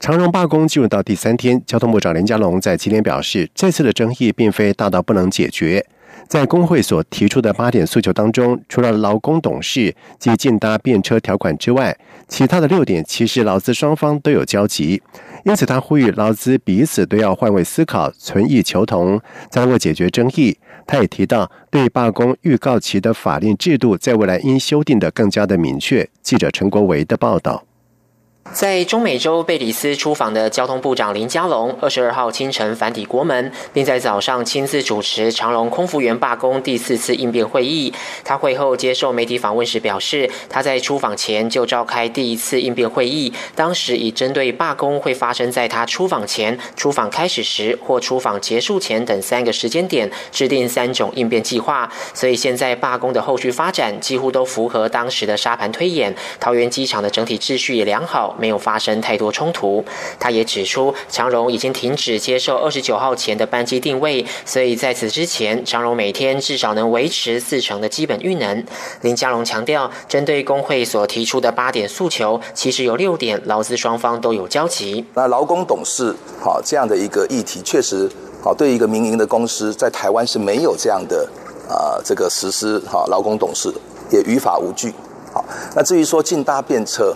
长荣罢工进入到第三天，交通部长林佳龙在今天表示，这次的争议并非大到不能解决。在工会所提出的八点诉求当中，除了劳工董事及竞搭便车条款之外，其他的六点其实劳资双方都有交集。因此，他呼吁劳资彼此都要换位思考，存异求同，才能够解决争议。他也提到，对罢工预告期的法令制度，在未来应修订的更加的明确。记者陈国维的报道。在中美洲贝里斯出访的交通部长林佳龙，二十二号清晨返抵国门，并在早上亲自主持长隆空服员罢工第四次应变会议。他会后接受媒体访问时表示，他在出访前就召开第一次应变会议，当时已针对罢工会发生在他出访前、出访开始时或出访结束前等三个时间点，制定三种应变计划。所以现在罢工的后续发展几乎都符合当时的沙盘推演。桃园机场的整体秩序也良好。没有发生太多冲突。他也指出，长荣已经停止接受二十九号前的班机定位，所以在此之前，长荣每天至少能维持四成的基本运能。林佳龙强调，针对工会所提出的八点诉求，其实有六点劳资双方都有交集。那劳工董事好这样的一个议题，确实好对一个民营的公司在台湾是没有这样的啊这个实施哈劳工董事也于法无据。好，那至于说进搭便车。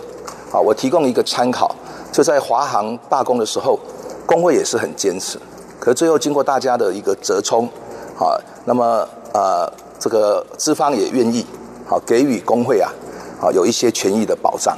啊，我提供一个参考，就在华航罢工的时候，工会也是很坚持，可最后经过大家的一个折冲，啊，那么呃，这个资方也愿意，好给予工会啊，好有一些权益的保障，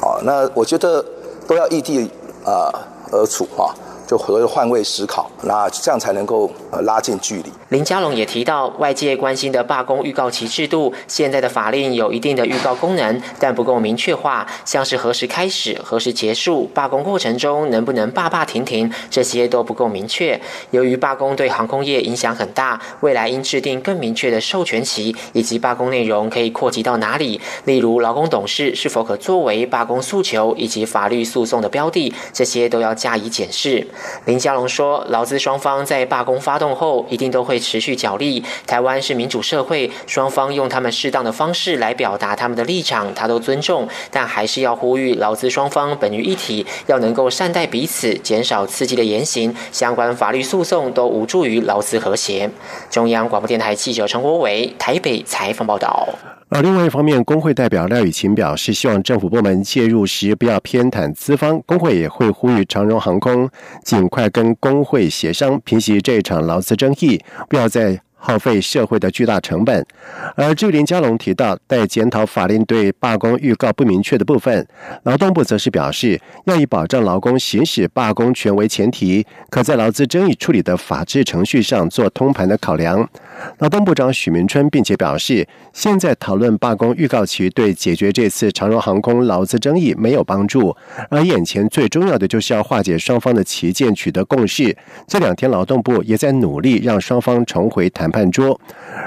好，那我觉得都要异地啊而处哈。就和换位思考，那这样才能够呃拉近距离。林佳龙也提到，外界关心的罢工预告期制度，现在的法令有一定的预告功能，但不够明确化，像是何时开始、何时结束，罢工过程中能不能罢罢停停，这些都不够明确。由于罢工对航空业影响很大，未来应制定更明确的授权期，以及罢工内容可以扩及到哪里，例如劳工董事是否可作为罢工诉求以及法律诉讼的标的，这些都要加以检视。林佳龙说：“劳资双方在罢工发动后，一定都会持续角力。台湾是民主社会，双方用他们适当的方式来表达他们的立场，他都尊重。但还是要呼吁劳资双方本于一体，要能够善待彼此，减少刺激的言行。相关法律诉讼都无助于劳资和谐。”中央广播电台记者陈国伟台北采访报道。而另外一方面，工会代表廖雨晴表示，希望政府部门介入时不要偏袒资方。工会也会呼吁长荣航空尽快跟工会协商，平息这场劳资争议，不要再。耗费社会的巨大成本，而至于林佳龙提到待检讨法令对罢工预告不明确的部分，劳动部则是表示要以保障劳工行使罢工权为前提，可在劳资争议处理的法制程序上做通盘的考量。劳动部长许明春并且表示，现在讨论罢工预告期对解决这次长荣航空劳资争议没有帮助，而眼前最重要的就是要化解双方的旗舰，取得共识。这两天劳动部也在努力让双方重回谈。判桌，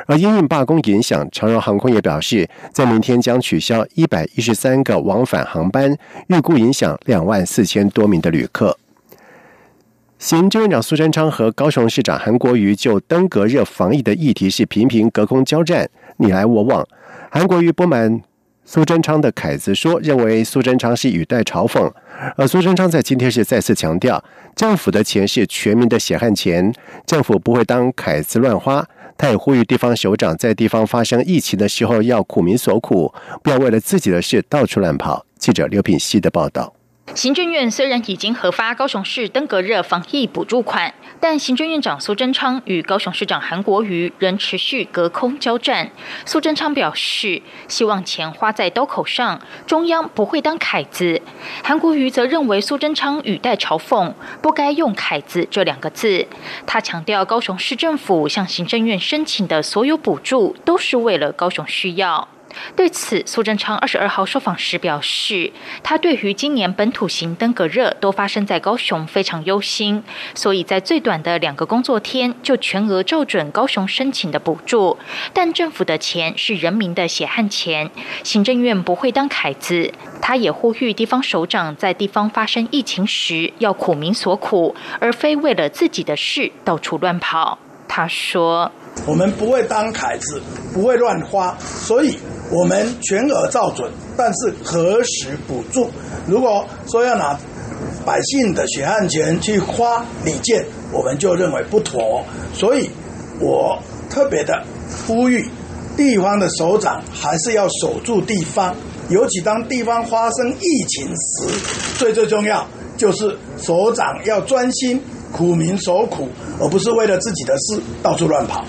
而因应罢工影响，长荣航空也表示，在明天将取消一百一十三个往返航班，预估影响两万四千多名的旅客。行政院长苏贞昌和高雄市长韩国瑜就登革热防疫的议题是频频隔空交战，你来我往。韩国瑜不满苏贞昌的凯子说，认为苏贞昌是语带嘲讽。而苏贞昌在今天是再次强调，政府的钱是全民的血汗钱，政府不会当凯子乱花。他也呼吁地方首长在地方发生疫情的时候要苦民所苦，不要为了自己的事到处乱跑。记者刘品希的报道。行政院虽然已经核发高雄市登革热防疫补助款，但行政院长苏贞昌与高雄市长韩国瑜仍持续隔空交战。苏贞昌表示，希望钱花在刀口上，中央不会当凯子。韩国瑜则认为苏贞昌语带嘲讽，不该用凯子这两个字。他强调，高雄市政府向行政院申请的所有补助都是为了高雄需要。对此，苏贞昌二十二号受访时表示，他对于今年本土型登革热都发生在高雄非常忧心，所以在最短的两个工作天就全额照准高雄申请的补助。但政府的钱是人民的血汗钱，行政院不会当凯子。他也呼吁地方首长在地方发生疫情时要苦民所苦，而非为了自己的事到处乱跑。他说：“我们不会当凯子，不会乱花，所以。”我们全额照准，但是何时补助？如果说要拿百姓的血汗钱去花礼建，我们就认为不妥。所以，我特别的呼吁地方的首长还是要守住地方，尤其当地方发生疫情时，最最重要就是首长要专心苦民所苦，而不是为了自己的事到处乱跑。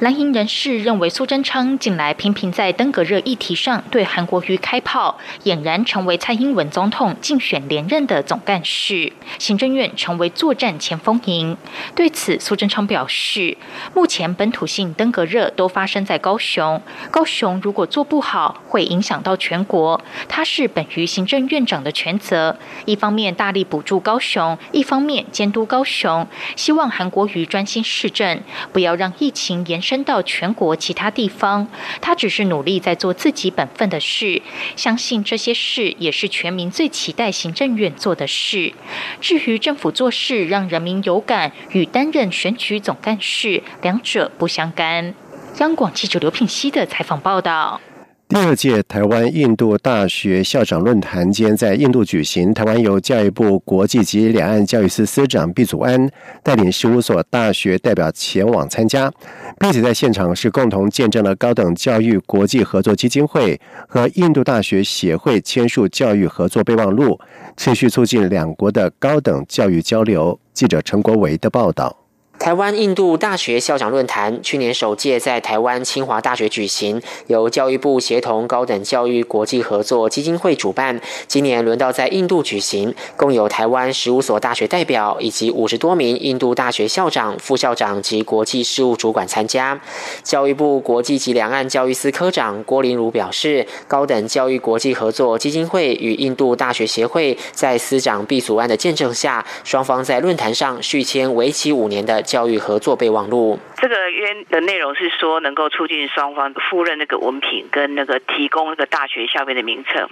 蓝营人士认为，苏贞昌近来频频在登革热议题上对韩国瑜开炮，俨然成为蔡英文总统竞选连任的总干事，行政院成为作战前锋营。对此，苏贞昌表示，目前本土性登革热都发生在高雄，高雄如果做不好，会影响到全国。他是本于行政院长的权责，一方面大力补助高雄，一方面监督高雄，希望韩国瑜专心市政，不要让疫情延。伸到全国其他地方，他只是努力在做自己本分的事，相信这些事也是全民最期待行政院做的事。至于政府做事让人民有感，与担任选举总干事两者不相干。央广记者刘品希的采访报道。第二届台湾印度大学校长论坛间在印度举行，台湾由教育部国际及两岸教育司司长毕祖安带领十五所大学代表前往参加，并且在现场是共同见证了高等教育国际合作基金会和印度大学协会签署教育合作备忘录，持续促进两国的高等教育交流。记者陈国维的报道。台湾印度大学校长论坛去年首届在台湾清华大学举行，由教育部协同高等教育国际合作基金会主办。今年轮到在印度举行，共有台湾十五所大学代表以及五十多名印度大学校长、副校长及国际事务主管参加。教育部国际及两岸教育司科长郭林儒表示，高等教育国际合作基金会与印度大学协会在司长毕祖安的见证下，双方在论坛上续签为期五年的。教育合作备忘录，这个约的内容是说，能够促进双方赴任那个文凭跟那个提供那个大学校面的名册。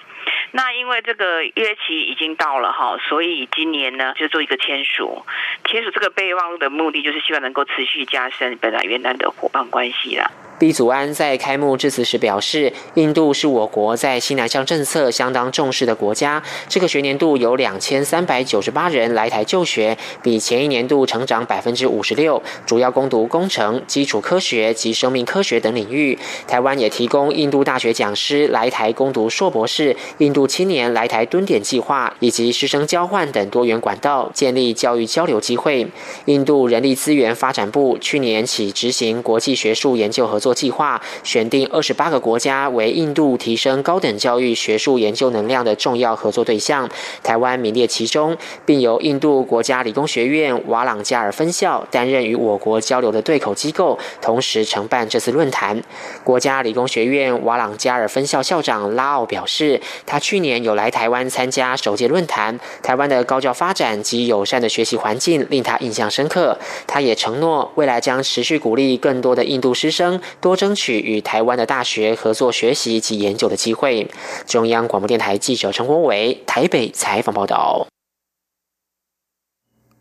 那因为这个约期已经到了哈，所以今年呢就做一个签署。签署这个备忘录的目的，就是希望能够持续加深本来越南的伙伴关系了。毕祖安在开幕致辞时表示，印度是我国在新南向政策相当重视的国家。这个学年度有两千三百九十八人来台就学，比前一年度成长百分之五十六，主要攻读工程、基础科学及生命科学等领域。台湾也提供印度大学讲师来台攻读硕博士、印度青年来台蹲点计划以及师生交换等多元管道，建立教育交流机会。印度人力资源发展部去年起执行国际学术研究合作。计划选定二十八个国家为印度提升高等教育学术研究能量的重要合作对象，台湾名列其中，并由印度国家理工学院瓦朗加尔分校担任与我国交流的对口机构，同时承办这次论坛。国家理工学院瓦朗加尔分校校长拉奥表示，他去年有来台湾参加首届论坛，台湾的高教发展及友善的学习环境令他印象深刻。他也承诺未来将持续鼓励更多的印度师生。多争取与台湾的大学合作学习及研究的机会。中央广播电台记者陈国伟台北采访报道。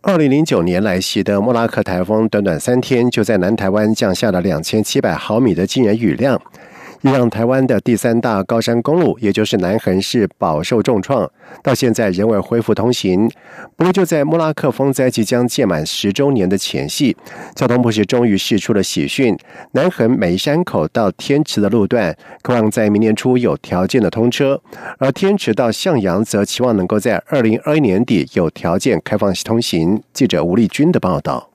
二零零九年来袭的莫拉克台风，短短三天就在南台湾降下了两千七百毫米的惊人雨量。也让台湾的第三大高山公路，也就是南横市饱受重创，到现在仍未恢复通行。不过，就在莫拉克风灾即将届满十周年的前夕，交通部是终于释出了喜讯：南横梅山口到天池的路段，渴望在明年初有条件的通车；而天池到向阳，则期望能够在二零二一年底有条件开放通行。记者吴丽君的报道。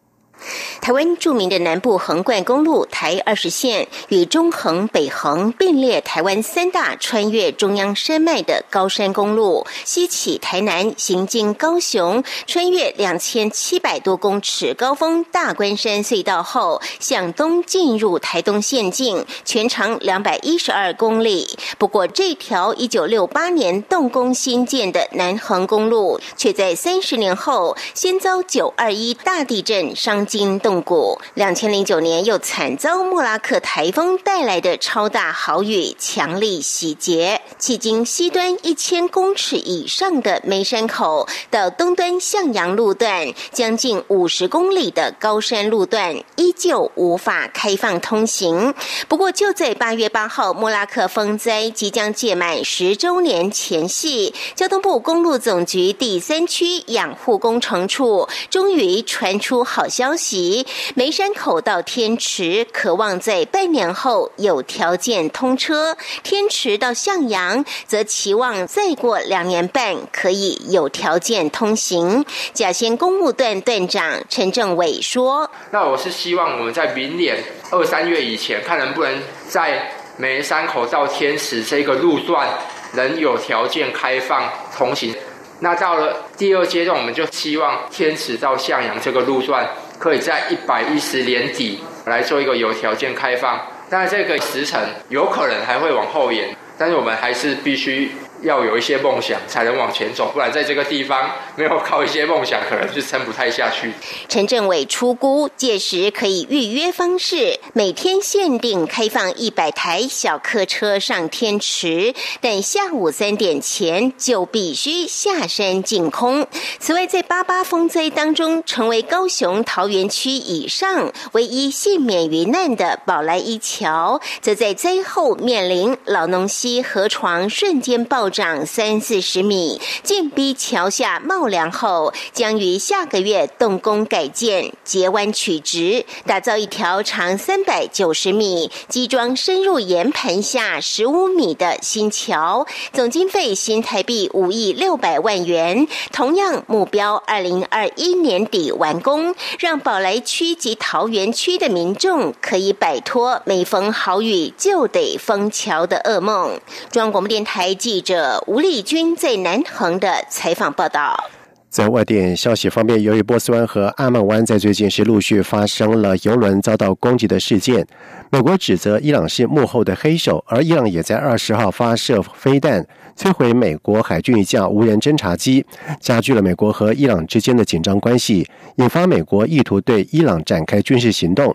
台湾著名的南部横贯公路台二十线与中横、北横并列台湾三大穿越中央山脉的高山公路，西起台南，行经高雄，穿越两千七百多公尺高峰大关山隧道后，向东进入台东县境，全长两百一十二公里。不过，这条一九六八年动工新建的南横公路，却在三十年后先遭九二一大地震伤。惊动骨，两千零九年又惨遭莫拉克台风带来的超大豪雨强力洗劫。迄今西端一千公尺以上的梅山口到东端向阳路段，将近五十公里的高山路段依旧无法开放通行。不过就在八月八号莫拉克风灾即将届满十周年前夕，交通部公路总局第三区养护工程处终于传出好消息。喜梅山口到天池，渴望在半年后有条件通车；天池到向阳，则期望再过两年半可以有条件通行。甲仙公务段段长陈政伟说：“那我是希望我们在明年二三月以前，看能不能在梅山口到天池这个路段能有条件开放通行。那到了第二阶段，我们就希望天池到向阳这个路段。”可以在一百一十年底来做一个有条件开放，但这个时程有可能还会往后延，但是我们还是必须。要有一些梦想才能往前走，不然在这个地方没有靠一些梦想，可能是撑不太下去。陈政伟出估，届时可以预约方式，每天限定开放一百台小客车上天池，但下午三点前就必须下山净空。此外，在八八风灾当中，成为高雄桃园区以上唯一幸免于难的宝来一桥，则在灾后面临老农溪河床瞬间爆。涨三四十米，建逼桥下冒梁后，将于下个月动工改建，截弯取直，打造一条长三百九十米、基桩深入岩盆下十五米的新桥，总经费新台币五亿六百万元。同样目标二零二一年底完工，让宝来区及桃园区的民众可以摆脱每逢好雨就得封桥的噩梦。中央广播电台记者。吴立军在南横的采访报道，在外电消息方面，由于波斯湾和阿曼湾在最近是陆续发生了油轮遭到攻击的事件，美国指责伊朗是幕后的黑手，而伊朗也在二十号发射飞弹摧毁美国海军一架无人侦察机，加剧了美国和伊朗之间的紧张关系，引发美国意图对伊朗展开军事行动。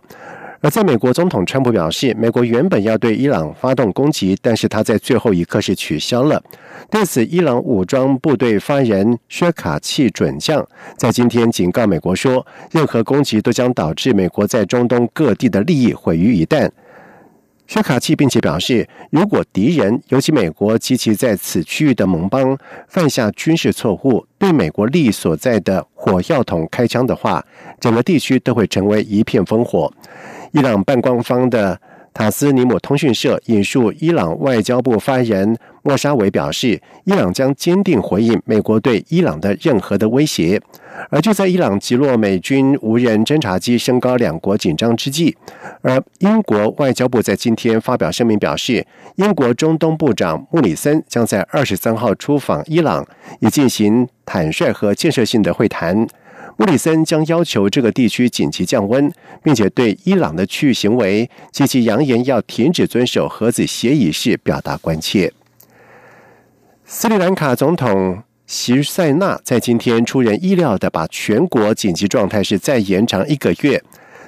而在美国，总统川普表示，美国原本要对伊朗发动攻击，但是他在最后一刻是取消了。对此，伊朗武装部队发言人薛卡契准将在今天警告美国说，任何攻击都将导致美国在中东各地的利益毁于一旦。薛卡契并且表示，如果敌人，尤其美国及其在此区域的盟邦犯下军事错误，对美国利益所在的火药桶开枪的话，整个地区都会成为一片烽火。伊朗半官方的塔斯尼姆通讯社引述伊朗外交部发言人莫沙维表示，伊朗将坚定回应美国对伊朗的任何的威胁。而就在伊朗击落美军无人侦察机，升高两国紧张之际，而英国外交部在今天发表声明表示，英国中东部长穆里森将在二十三号出访伊朗，以进行坦率和建设性的会谈。布里森将要求这个地区紧急降温，并且对伊朗的区域行为及其扬言要停止遵守核子协议事表达关切。斯里兰卡总统席塞纳在今天出人意料的把全国紧急状态是再延长一个月。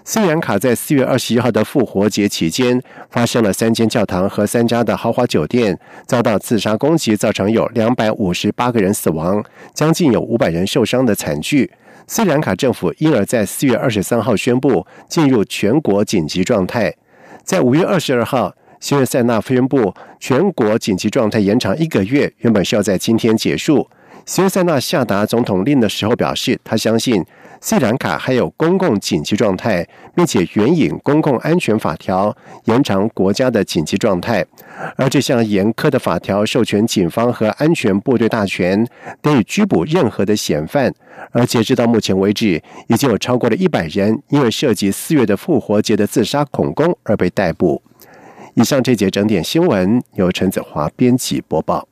斯里兰卡在四月二十一号的复活节期间，发生了三间教堂和三家的豪华酒店遭到自杀攻击，造成有两百五十八个人死亡，将近有五百人受伤的惨剧。斯里兰卡政府因而，在四月二十三号宣布进入全国紧急状态。在五月二十二号，希尔塞纳宣布全国紧急状态延长一个月，原本是要在今天结束。西欧塞纳下达总统令的时候表示，他相信斯里兰卡还有公共紧急状态，并且援引公共安全法条延长国家的紧急状态。而这项严苛的法条授权警方和安全部队大权，得以拘捕任何的嫌犯。而截止到目前为止，已经有超过了一百人因为涉及四月的复活节的自杀恐攻而被逮捕。以上这节整点新闻由陈子华编辑播报。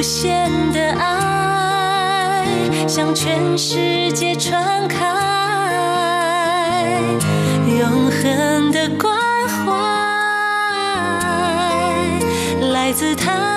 无限的爱向全世界传开，永恒的关怀来自他。